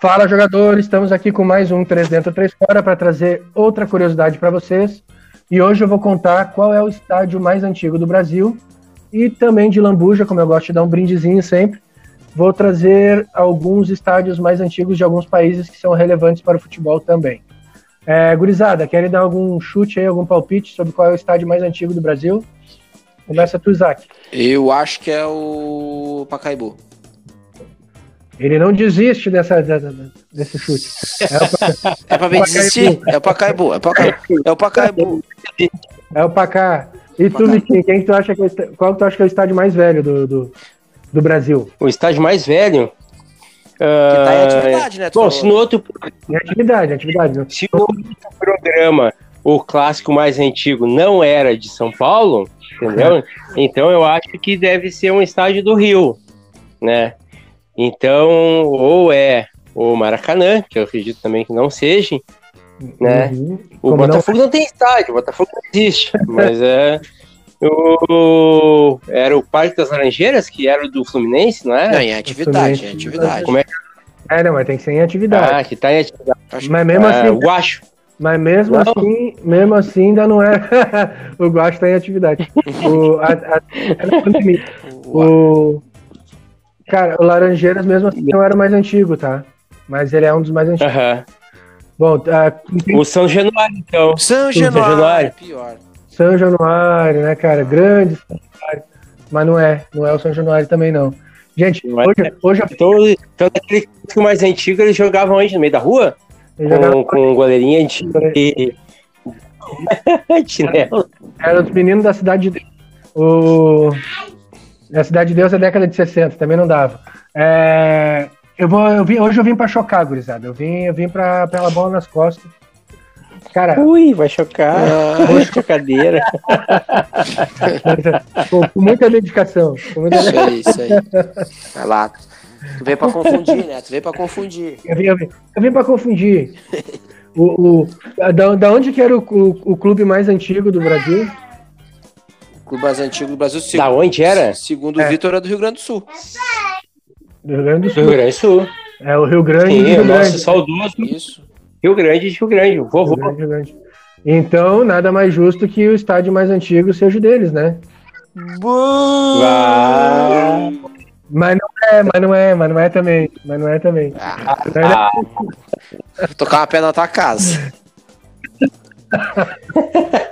Fala jogadores, estamos aqui com mais um 3 dentro 3 fora para trazer outra curiosidade para vocês. E hoje eu vou contar qual é o estádio mais antigo do Brasil e também de Lambuja, como eu gosto de dar um brindezinho sempre. Vou trazer alguns estádios mais antigos de alguns países que são relevantes para o futebol também. É, gurizada, querem dar algum chute aí, algum palpite sobre qual é o estádio mais antigo do Brasil? Começa tu, Isaac. Eu acho que é o Pacaembu. Ele não desiste dessa, dessa desse chute. É, pra bem desistir? É o Pacaembu. É o Pacaembu. É o Pacaembu. É o Pacá. E tu, Vitinho, quem tu acha que é, qual tu acha que é o estádio mais velho do, do, do Brasil? O estádio mais velho? Que tá em atividade, né? Bom, falou. se no outro, Em atividade, em atividade. Né? se no outro programa o clássico mais antigo não era de São Paulo, entendeu? Então eu acho que deve ser um estádio do Rio, né? Então, ou é o Maracanã, que eu acredito também que não seja, né? Uhum. O Como não- Botafogo não... tem estádio, o Botafogo não existe, mas é. O, era o Parque das Laranjeiras, que era o do Fluminense, não Não, é? em atividade, em atividade. Como é que É, não, mas tem que ser em atividade. ah, que tá em atividade? Acho mas mesmo Ah, assim, o Guacho. mas mesmo Não. assim, mesmo assim ainda não é. o Guacho tá em atividade. o, a, a, é o, cara, o Laranjeiras mesmo assim não era o mais antigo, tá? Mas ele é um dos mais antigos. Aham. Bom, ah, O São Januário, então. São Januário. Januário. Pior. São Januário, né, cara? Grande São Januário. Mas não é, não é o São Januário também, não. Gente, Não é. hoje, hoje eu Então, então aquele clássico mais antigo, eles jogavam onde? No meio da rua? Com, com goleirinha de. Chinelo. Era os meninos da Cidade de Deus. O... A Cidade de Deus é década de 60, também não dava. É, Eu vou, eu vim, hoje eu vim pra chocar, gurizada. Eu vim, eu vim pra, pela bola nas costas. Cara, Ui, vai chocar. Chocadeira. com, com muita dedicação. Com muita Isso aí, isso aí. Vai lá. Tu veio pra confundir, né? Tu veio pra confundir. Eu vim, eu vim, eu vim pra confundir. O, o, da, da onde que era o, o, o clube mais antigo do Brasil? O clube mais antigo do Brasil, Da segundo, onde era? segundo É. o Vitor, é do Rio Grande do Sul. Do Rio Grande do Do Sul. Rio Grande do Sul. É o Rio Grande Sim, Rio nosso Grande. saudoso Isso. Rio Grande de Rio Grande, o Rio vovô. Grande, Rio Grande. Então, nada mais justo que o estádio mais antigo seja o deles, né? Mas não é, mas não é, mas não é também. Mas não é também. Ah, ah, vou tocar uma pedra na tua casa.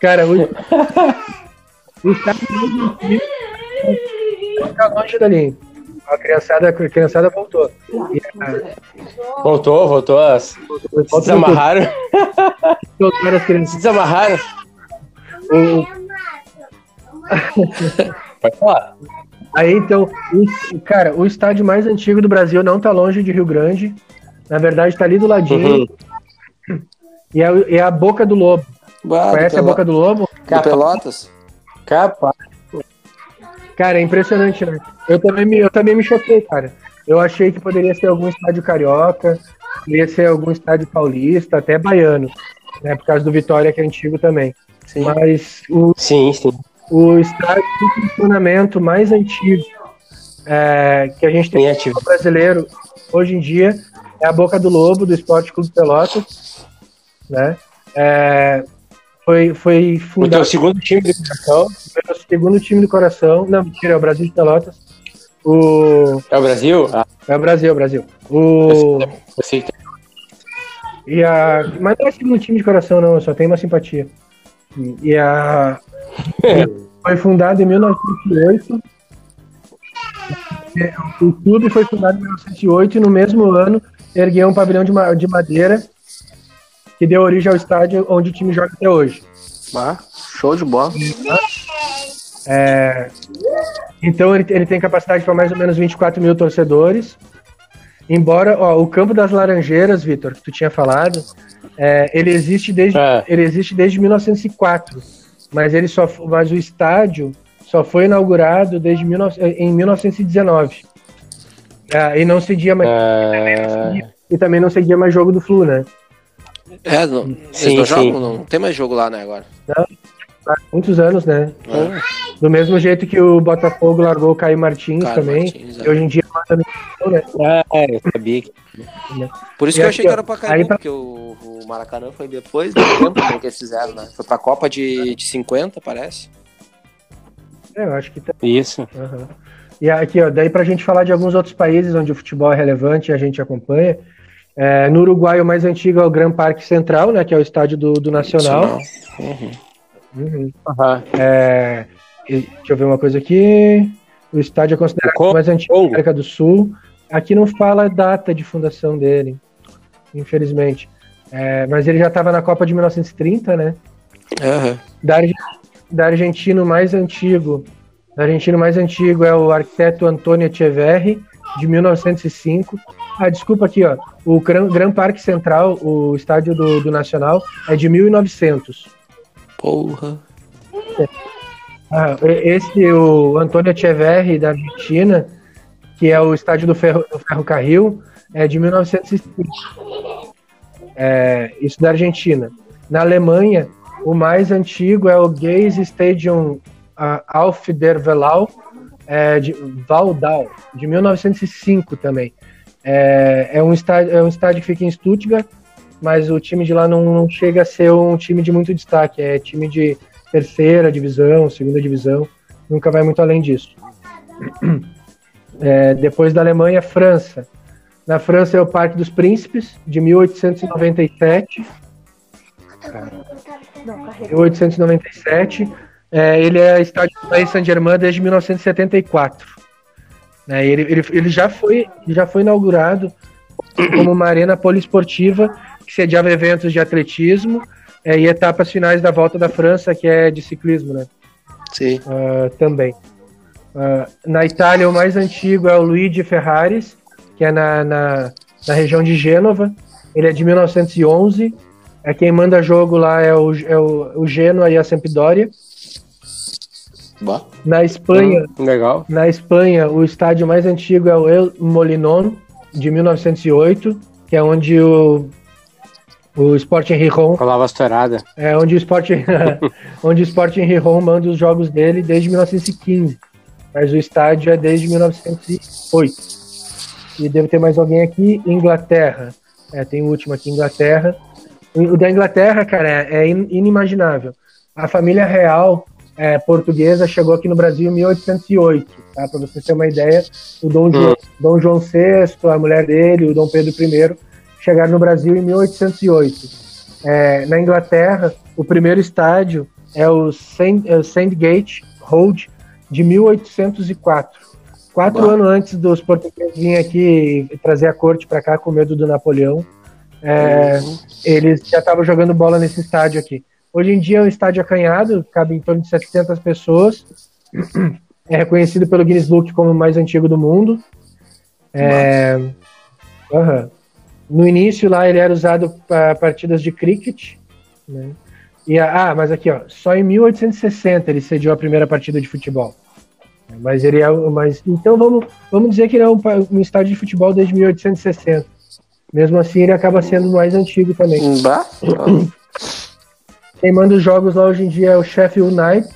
Cara, o, o estádio mais antigo fica longe dali. A criançada, a criançada voltou. E, ah, voltou, voltou. as- Se voltou desamarraram. voltaram as crianças. Se desamarraram. Pode falar. Aí então, o- cara, o estádio mais antigo do Brasil não tá longe de Rio Grande. Na verdade, tá ali do ladinho. Uhum. E é, é a Boca do Lobo. Bah, do Conhece a Boca do Lobo? do Pelotas? Capa. Cara, é impressionante, né? Eu também me, eu também me choquei, cara. Eu achei que poderia ser algum estádio carioca, poderia ser algum estádio paulista, até baiano, né? Por causa do Vitória, que é antigo também. Sim. Mas o, Sim, sim. o estádio de funcionamento mais antigo é, que a gente tem Em no brasileiro hoje em dia é a Boca do Lobo, do Esporte Clube Pelotas, né? É, foi, foi O fundado teu segundo time de coração pelo segundo time do coração. Não, mentira, é o Brasil de Pelotas. O, é o Brasil? Ah, é o Brasil, é o Brasil. O, eu sei e a, mas não é segundo time de coração, não, eu só tenho uma simpatia. E a. Foi fundado em 1908. É, O clube foi fundado em 1908 e no mesmo ano ergueu um pavilhão de, ma- de madeira que deu origem ao estádio onde o time joga até hoje. Bah, show de bola. É, então ele, ele tem capacidade para mais ou menos 24 mil torcedores. Embora ó, o campo das Laranjeiras, Vitor, que tu tinha falado, é, ele existe desde Ah. ele existe desde 1904. mas ele só, mas o estádio só foi inaugurado desde 19, em 1919. Ah, e não cedia mais. Ah, E também não cedia mais jogo do Flu, né? É, não, eles Sim, não sim. jogam, não tem mais jogo lá, né, agora. Há muitos anos, né? É. Do mesmo jeito que o Botafogo largou o Caio Martins Caio também. Martins, é. E hoje em dia manda no né? ah, eu sabia que. Por isso E que eu achei que era pra Caimbu, pra- porque o, o Maracanã foi depois do tempo né, que eles fizeram, né? Foi pra Copa de, de 50, parece. É, eu acho que tá. Isso. Aham. E aqui, ó, daí pra gente falar de alguns outros países onde o futebol é relevante e a gente acompanha. É, no Uruguai, o mais antigo é o Gran Parque Central, né? Que é o estádio do, do Nacional. Uhum. Uhum. Aham. É, deixa eu ver uma coisa aqui. O estádio é considerado O o mais antigo da. América do Sul. Aqui não fala a data de fundação dele, infelizmente. É, mas ele já estava na Copa de 1930, né? Da, da argentino mais antigo, da argentino mais antigo é o arquiteto Antônio Echeverri, de 1905. Ah, desculpa aqui, ó. O Gran, Gran Parque Central, o estádio do, do Nacional, é de 1900. Porra. Ah, e- esse, o Antônio Echeverri, da Argentina, que é o estádio do, ferro, do Ferrocarril, é de 1905. É, isso da Argentina. Na Alemanha, o mais antigo é o Geis Stadium ah, Auf der Wallau, é, de Waldau, de 1905 também. É, é, um estádio, é um estádio que fica em Stuttgart, mas o time de lá não, não chega a ser um time de muito destaque, é time de terceira divisão, segunda divisão, nunca vai muito além disso. É, depois da Alemanha, França. Na França é o Parque dos Príncipes, de 1897. 1897. É, ele é estádio do Paris Saint-Germain desde 1974. Né, ele, ele, ele já foi, já foi inaugurado como uma arena poliesportiva que sediava eventos de atletismo é, e etapas finais da Volta da França, que é de ciclismo, né? Sim. Ah, também. Ah, na Itália, o mais antigo é o Luigi Ferraris, que é na, na, na região de Gênova. Ele é de 1911. É quem manda jogo lá é o, é o, o Genoa e a Sampdoria. Bah. Na Espanha, Legal. na Espanha, o estádio mais antigo é o El Molinon, de 1908, que é onde o, o Sporting Gijón Colava estourada. é onde o Sporting, onde o Sporting Gijón manda os jogos dele desde 1915. Mas o estádio é desde 1908. E deve ter mais alguém aqui. Inglaterra. É, tem o último aqui, Inglaterra. O da Inglaterra, cara, é, é in- inimaginável. A família real é, portuguesa chegou aqui no Brasil em 1808, tá? Para você ter uma ideia, o Dom João, Dom João VI, a mulher dele, o Dom Pedro I, chegaram no Brasil em 1808. É, na Inglaterra, o primeiro estádio é o Sand, é Sandgate Road de 1804. Quatro Bah. anos antes dos portugueses virem aqui e trazer a corte para cá com medo do Napoleão, é, eles já estavam jogando bola nesse estádio aqui. Hoje em dia é um estádio acanhado, cabe em torno de 700 pessoas. É reconhecido pelo Guinness Book como o mais antigo do mundo. É, aham. No início lá ele era usado para partidas de cricket. Né? E, ah, mas aqui ó, só em 1860 ele cediu a primeira partida de futebol. Mas ele é, o- mas então vamos, vamos dizer que ele é um, um estádio de futebol desde 1860. Mesmo assim ele acaba sendo o mais antigo também. Bah. Quem manda os jogos lá hoje em dia é o Sheffield United,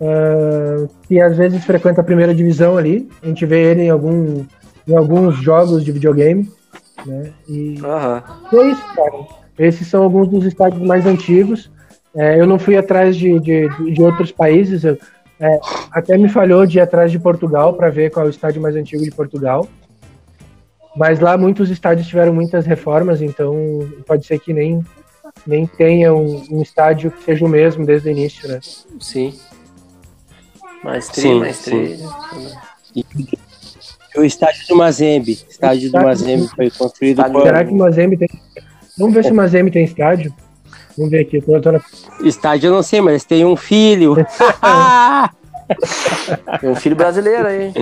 ah, que às vezes frequenta a primeira divisão ali. A gente vê ele em, algum, em alguns jogos de videogame. Né? E e é isso, cara. Esses são alguns dos estádios mais antigos. É, eu não fui atrás de, de, de outros países. eu- é, até me falhou de ir atrás de Portugal para ver qual é o estádio mais antigo de Portugal. Mas lá muitos estádios tiveram muitas reformas, então pode ser que nem, nem tenha um, um estádio que seja o mesmo desde o início, né? Sim. Mais tri, Sim, mais tri. O estádio do Mazembe. Estádio do Estádio- Mazembe foi construído por. Será que o Mazembe tem. Vamos ver se o Mazembe tem estádio. Vamos ver aqui. eu tô- eu tô na- Estádio eu não sei, mas tem um filho. Tem um filho brasileiro aí.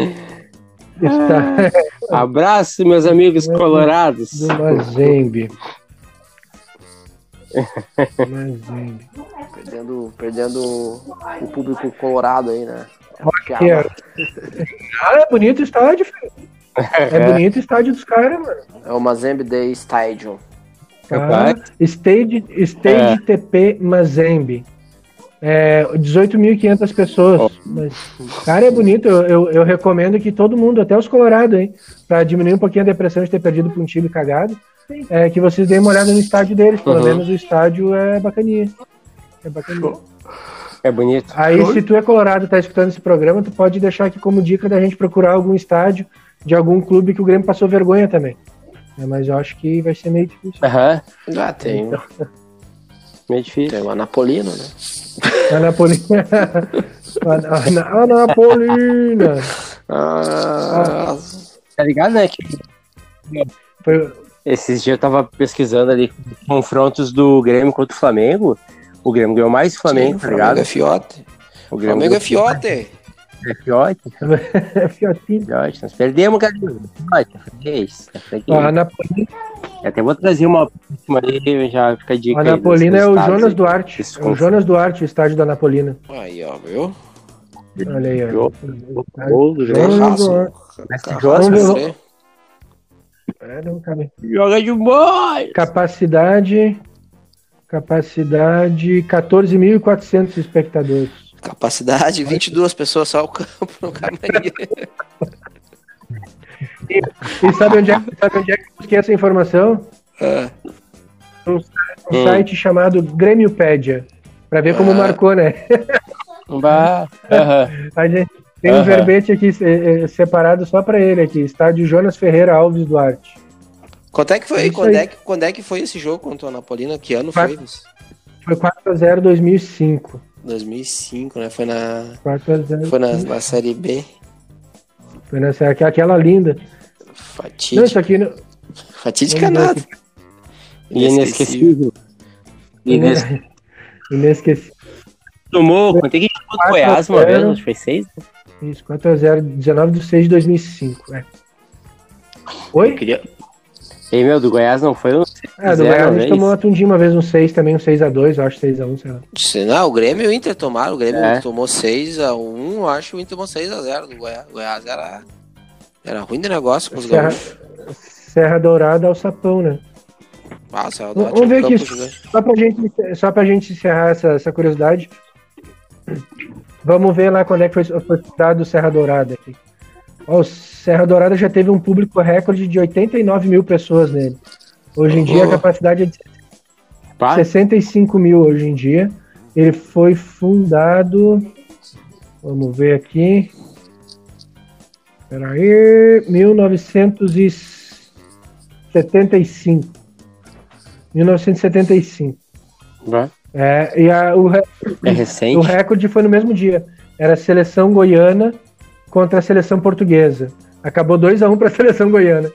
está- Abraço, meus amigos colorados. do Mazembe. Perdendo, perdendo o público colorado aí, né? Ó. Ah, é bonito o estádio, filho. É bonito o estádio dos caras, mano. É o Mazembe Day Stadium. Capaz. Stage, Stage TP Mazembe. É, 18.500 pessoas. Mas, cara, é bonito. Eu, eu, eu recomendo que todo mundo, até os colorados, hein, pra diminuir um pouquinho a depressão de ter perdido pra um time cagado, é que vocês deem uma olhada no estádio deles. Pelo Uhum. menos o estádio é bacaninha. É bacaninha. É bonito. Aí, se tu é colorado e tá escutando esse programa, tu pode deixar aqui como dica da gente procurar algum estádio de algum clube que o Grêmio passou vergonha também. É, mas eu acho que vai ser meio difícil. Aham. Ah, tem, Meio difícil. tem o Anapolino, né? Anapolina. Ana- Anapolina. Ah, Tá ligado, né? Que Foi- esses dias eu tava pesquisando ali confrontos do Grêmio contra o Flamengo. O Grêmio ganhou mais Flamengo, sim, tá ligado? é fiote. O Flamengo é fiote. É fiote, É fiotinho. fiote. Nós perdemos, cara. Fiote, freguês, é freguês. Ó, Anapolina, Até vou trazer uma próxima aí, já fica a dica aí dos Anapolina é o Jonas aí. Duarte. É o. Jonas Duarte, o estádio da Anapolina. Aí, ó, viu? Olha aí, ó. Gol- do Jonas Grêmio. Duarte. Mestre Jonas. É, não, cara. Joga demais! Capacidade. Capacidade 14.400 espectadores. Capacidade, 22 pessoas só o campo no caminho. E sabe onde é, sabe onde é que eu busquei essa informação? Ah, Um Hum. site chamado Grêmiopédia. Pra ver como Ah. marcou, né? Bah, aham. A gente tem um Aham. verbete aqui eh, eh, separado só pra ele aqui. Estádio Jonas Ferreira Alves Duarte. Quanto é que É foi? isso Quando aí. é que, quando é que foi esse jogo contra o Anapolina? Que ano Vai- foi? Foi 4x0 2005. 2005, né? Foi na, 4x0. foi na, na Série B. Foi nessa, aqu- aquela linda. Não, isso Fatídica. aqui. não- Fatídica ver nada. aqui. Inesquecível. Ines... Inesquecível. Tomou, quanto é que a gente Goiás uma vez? Acho que foi seis? Isso, 4x0, 19 de 6 de 2005. É. Oi? Queria... Ei, meu, do Goiás não foi um Ah, do zero, Goiás a né? gente tomou uma tundinha uma vez, um 6 também, um 6x2, eu acho 6x1, sei lá. Disse, Não, o Grêmio e o Inter tomaram. O Grêmio É. tomou 6x1, eu acho que o Inter tomou 6x0 do Goiás. O Goiás era, era ruim de negócio com os Serra, gaúchos. Serra Dourada ao Sapão, né? Ah, Céu Vamos tinha um ver aqui. Só pra gente, só pra gente encerrar essa, essa curiosidade, vamos ver lá quando é que foi, foi dado o Serra Dourada aqui. Ó, o Serra Dourada já teve um público recorde de 89 mil pessoas nele. Hoje em dia a Oh. capacidade é de Pá, 65 mil hoje em dia. Ele foi fundado. Vamos ver aqui. Peraí. 1975. 1975. bah, É, e a- o, é recente. o recorde foi no mesmo dia. Era a seleção goiana contra a seleção portuguesa. Acabou 2x1 para a seleção goiana.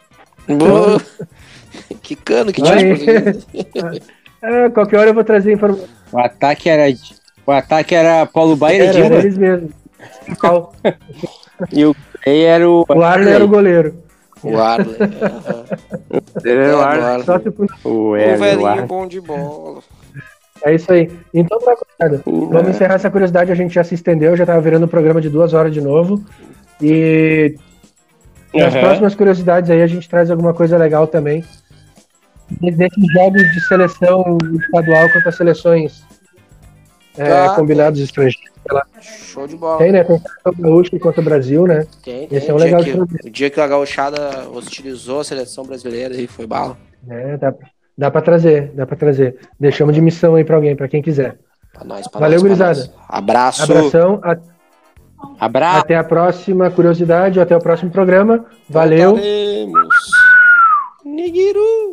Boa. que cano que tinha. Ah, qualquer hora eu vou trazer informação. O ataque era. O ataque era Paulo Baier Era, e era eles mesmos. E o Clay era o. O Arley era o goleiro. O Arley. aham. Era É, o. Arley. Só se O O velhinho bom de bola. É isso aí. Então tá, gurizada. Vamos encerrar essa curiosidade. A gente já se estendeu, já tava virando um programa de duas horas de novo. E nas próximas curiosidades aí a gente traz alguma coisa legal também. Desses jogos de seleção estadual contra seleções é, Ah, combinados estrangeiros. Show de bola. Tem, né? Tem o Gaúcho contra o Brasil, né? Tem, tem. Esse é um o, dia legal que, o dia que a gauchada hostilizou a seleção brasileira e foi bala. É, dá, dá pra trazer, dá pra trazer. Deixamos de missão aí pra alguém, pra quem quiser. Pra nós, pra Valeu, nós, gurizada. nós. Abraço. Abração, a- Abraço. até a próxima curiosidade, até o próximo programa. Valeu. Voltaremos. Nigiru.